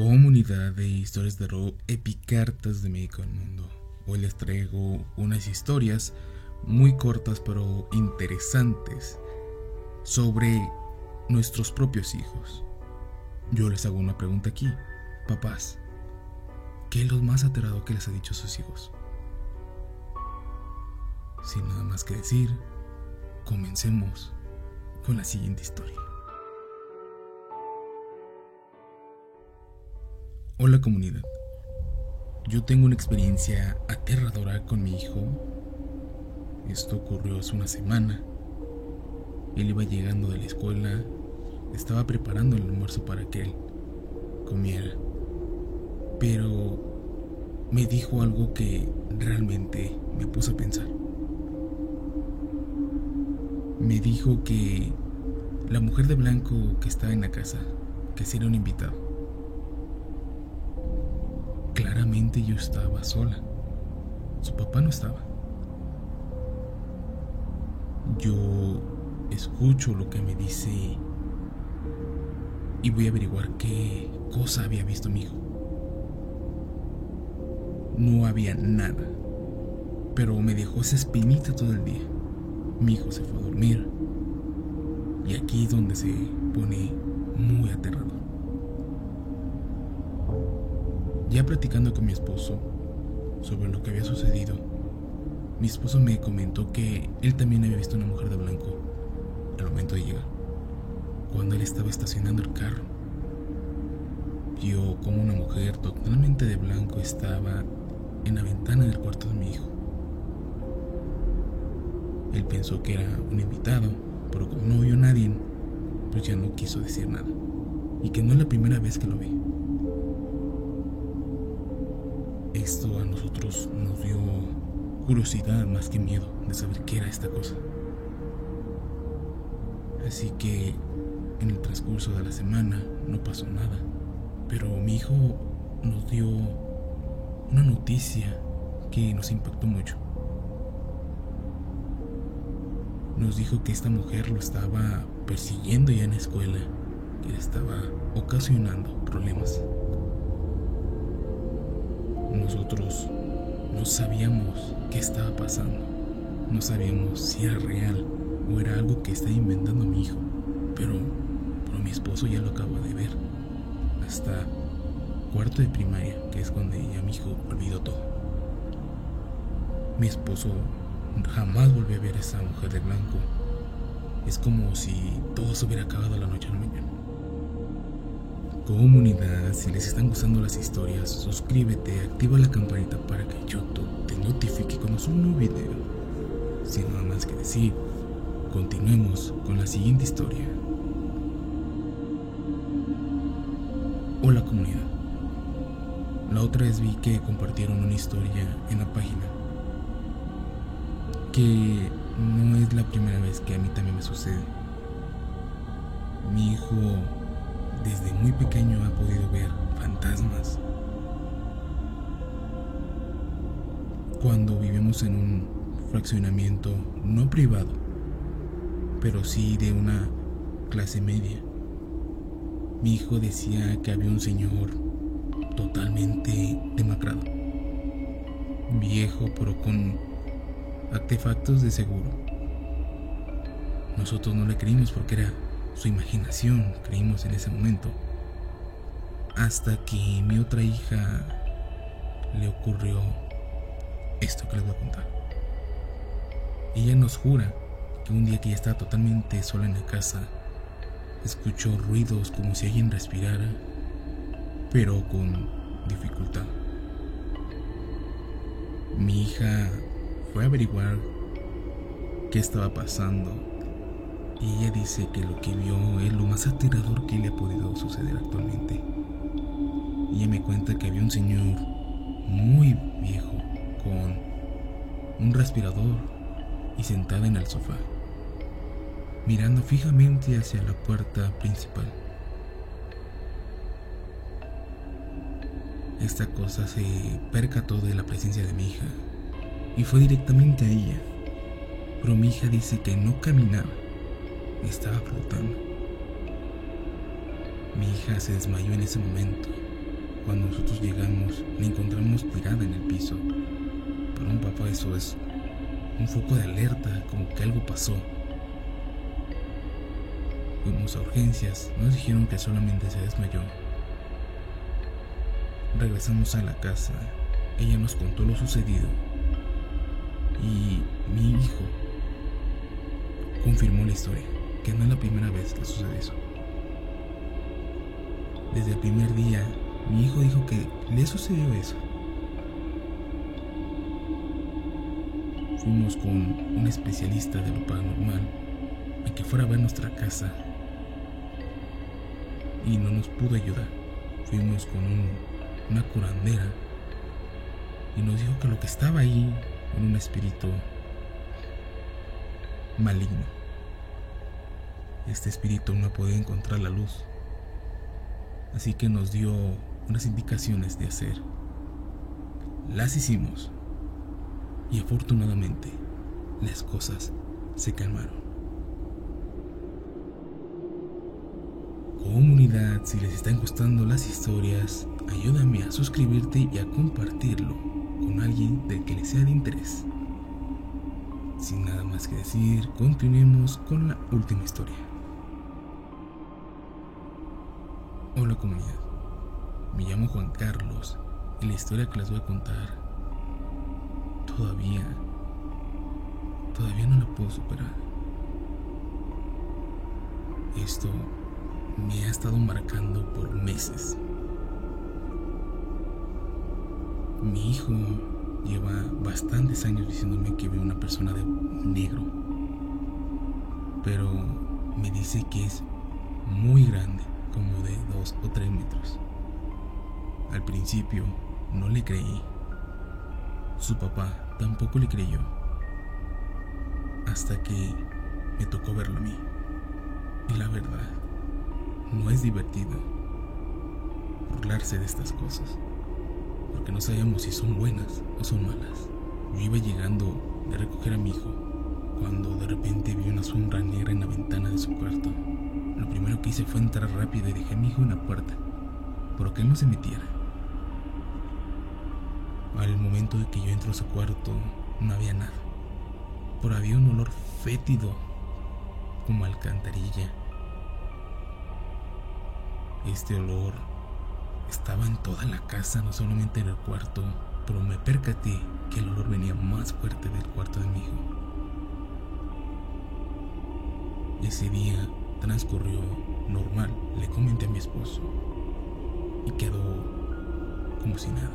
Comunidad de historias de terror epicartas de México del mundo. Hoy les traigo unas historias muy cortas pero interesantes sobre nuestros propios hijos. Yo les hago una pregunta aquí, papás. ¿Qué es lo más aterrador que les ha dicho a sus hijos? Sin nada más que decir, comencemos con la siguiente historia. Hola comunidad. Yo tengo una experiencia aterradora con mi hijo. Esto ocurrió hace una semana. Él iba llegando de la escuela, estaba preparando el almuerzo para que él comiera. Pero me dijo algo que realmente me puso a pensar. Me dijo que la mujer de blanco que estaba en la casa, que sería un invitado Yo estaba sola. Su papá no estaba. Yo escucho lo que me dice y voy a averiguar qué cosa había visto mi hijo. No había nada, pero me dejó esa espinita todo el día. Mi hijo se fue a dormir y aquí es donde se pone muy aterrador. Ya platicando con mi esposo sobre lo que había sucedido, mi esposo me comentó que él también había visto una mujer de blanco al momento de llegar, cuando él estaba estacionando el carro. Vio como una mujer totalmente de blanco estaba en la ventana del cuarto de mi hijo. Él pensó que era un invitado, pero como no vio a nadie, pues ya no quiso decir nada. Y que no es la primera vez que lo ve. Esto a nosotros nos dio curiosidad más que miedo de saber qué era esta cosa. Así que en el transcurso de la semana no pasó nada, pero mi hijo nos dio una noticia que nos impactó mucho. Nos dijo que esta mujer lo estaba persiguiendo ya en la escuela, que le estaba ocasionando problemas. Nosotros no sabíamos qué estaba pasando. No sabíamos si era real o era algo que estaba inventando mi hijo. Pero, pero mi esposo ya lo acaba de ver. Hasta cuarto de primaria, que es cuando ya mi hijo olvidó todo. Mi esposo jamás volvió a ver a esa mujer de blanco. Es como si todo se hubiera acabado la noche a la mañana. Comunidad, si les están gustando las historias, suscríbete, activa la campanita para que YouTube te notifique cuando suba un nuevo video. Sin nada más que decir, continuemos con la siguiente historia. Hola comunidad. La otra vez vi que compartieron una historia en la página que no es la primera vez que a mí también me sucede. Mi hijo desde muy pequeño ha podido ver fantasmas. Cuando vivimos en un fraccionamiento no privado, pero sí de una clase media, mi hijo decía que había un señor totalmente demacrado, viejo pero con artefactos de seguro. Nosotros no le creímos porque era su imaginación, creímos en ese momento. Hasta que mi otra hija le ocurrió esto que les voy a contar. Ella nos jura que un día que ella estaba totalmente sola en la casa, escuchó ruidos como si alguien respirara, pero con dificultad. Mi hija fue a averiguar qué estaba pasando y ella dice que lo que vio es lo más aterrador que le ha podido suceder actualmente. Ella me cuenta que había un señor muy viejo con un respirador y sentada en el sofá, mirando fijamente hacia la puerta principal. Esta cosa se percató de la presencia de mi hija y fue directamente a ella, pero mi hija dice que no caminaba estaba flotando. Mi hija se desmayó en ese momento cuando nosotros llegamos, la encontramos tirada en el piso. Para un papá eso es un foco de alerta, como que algo pasó. Fuimos a urgencias, nos dijeron que solamente se desmayó. Regresamos a la casa, ella nos contó lo sucedido y mi hijo confirmó la historia, que no es la primera vez que sucede eso. Desde el primer día, mi hijo dijo que le sucedió eso. Fuimos con un especialista de lo paranormal a que fuera a ver nuestra casa y no nos pudo ayudar. Fuimos con una curandera y nos dijo que lo que estaba ahí era un espíritu maligno. Este espíritu no podía encontrar la luz. Así que nos dio unas indicaciones de hacer. Las hicimos. Y afortunadamente las cosas se calmaron. Comunidad, si les están gustando las historias, ayúdame a suscribirte y a compartirlo con alguien del que les sea de interés. Sin nada más que decir, continuemos con la última historia. Hola comunidad, me llamo Juan Carlos y la historia que les voy a contar todavía, todavía no la puedo superar. Esto me ha estado marcando por meses. Mi hijo lleva bastantes años diciéndome que ve una persona de negro, pero me dice que es muy grande, como de dos o tres metros. Al principio no le creí. Su papá tampoco le creyó. Hasta que me tocó verlo a mí. Y la verdad, no es divertido burlarse de estas cosas porque no sabíamos si son buenas o son malas. Yo iba llegando de recoger a mi hijo cuando de repente vi una sombra negra en la ventana de su cuarto. Lo primero que hice fue entrar rápido y dejé a mi hijo en la puerta, pero que él no se metiera. Al momento de que yo entro a su cuarto, no había nada, pero había un olor fétido, como alcantarilla. Este olor estaba en toda la casa, no solamente en el cuarto, pero me percaté que el olor venía más fuerte del cuarto de mi hijo. Ese día transcurrió normal, le comenté a mi esposo y quedó como si nada.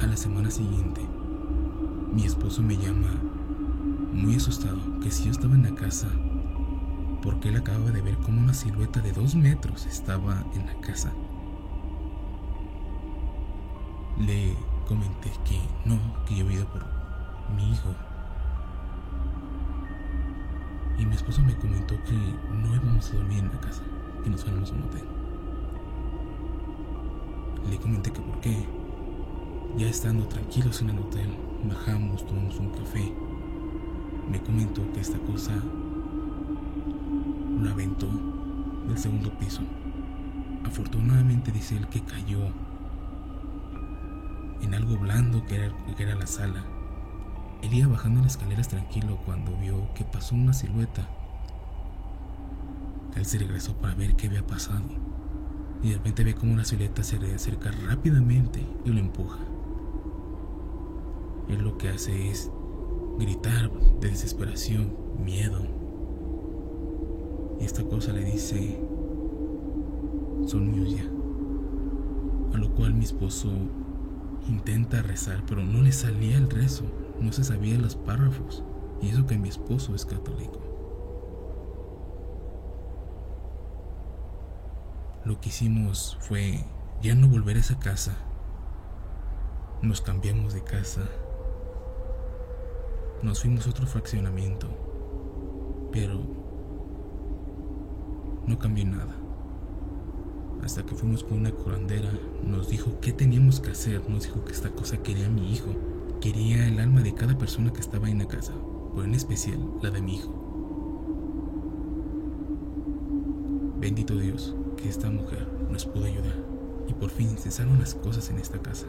A la semana siguiente, mi esposo me llama muy asustado que si yo estaba en la casa, porque él acababa de ver como una silueta de dos metros estaba en la casa le comenté que no, que yo había ido por mi hijo. Mi esposo me comentó que no íbamos a dormir en la casa, que nos fuéramos a un hotel. Le comenté que por qué. Ya estando tranquilos en el hotel, bajamos, tomamos un café. Me comentó que esta cosa lo aventó del segundo piso. Afortunadamente dice él que cayó en algo blando que era la sala. Él iba bajando las escaleras tranquilo cuando vio que pasó una silueta. Él se regresó para ver qué había pasado. Y de repente ve como una silueta se le acerca rápidamente y lo empuja. Él lo que hace es gritar de desesperación, miedo. Y esta cosa le dice, son míos. A lo cual mi esposo Intenta rezar, pero no le salía el rezo, no se sabía los párrafos, y eso que mi esposo es católico. Lo que hicimos fue ya no volver a esa casa. Nos cambiamos de casa. Nos fuimos a otro fraccionamiento. Pero no cambió nada hasta que fuimos con una curandera, nos dijo qué teníamos que hacer, nos dijo que esta cosa quería mi hijo, quería el alma de cada persona que estaba en la casa, pero en especial la de mi hijo. Bendito Dios que esta mujer nos pudo ayudar. y por fin cesaron las cosas en esta casa.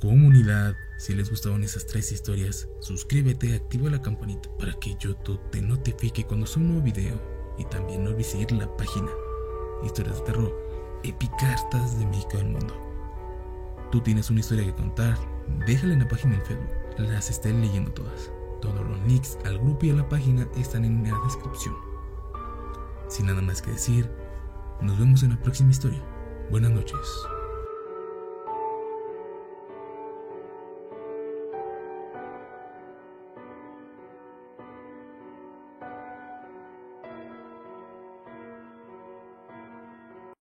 Comunidad, si les gustaron esas tres historias, suscríbete activa la campanita para que YouTube te notifique cuando suba un nuevo video y también no olvides seguir la página Historias de Terror, Epicartas de México del Mundo. Tú tienes una historia que contar, déjala en la página del Facebook, las esté leyendo todas. Todos los links al grupo y a la página están en la descripción. Sin nada más que decir, nos vemos en la próxima historia. Buenas noches.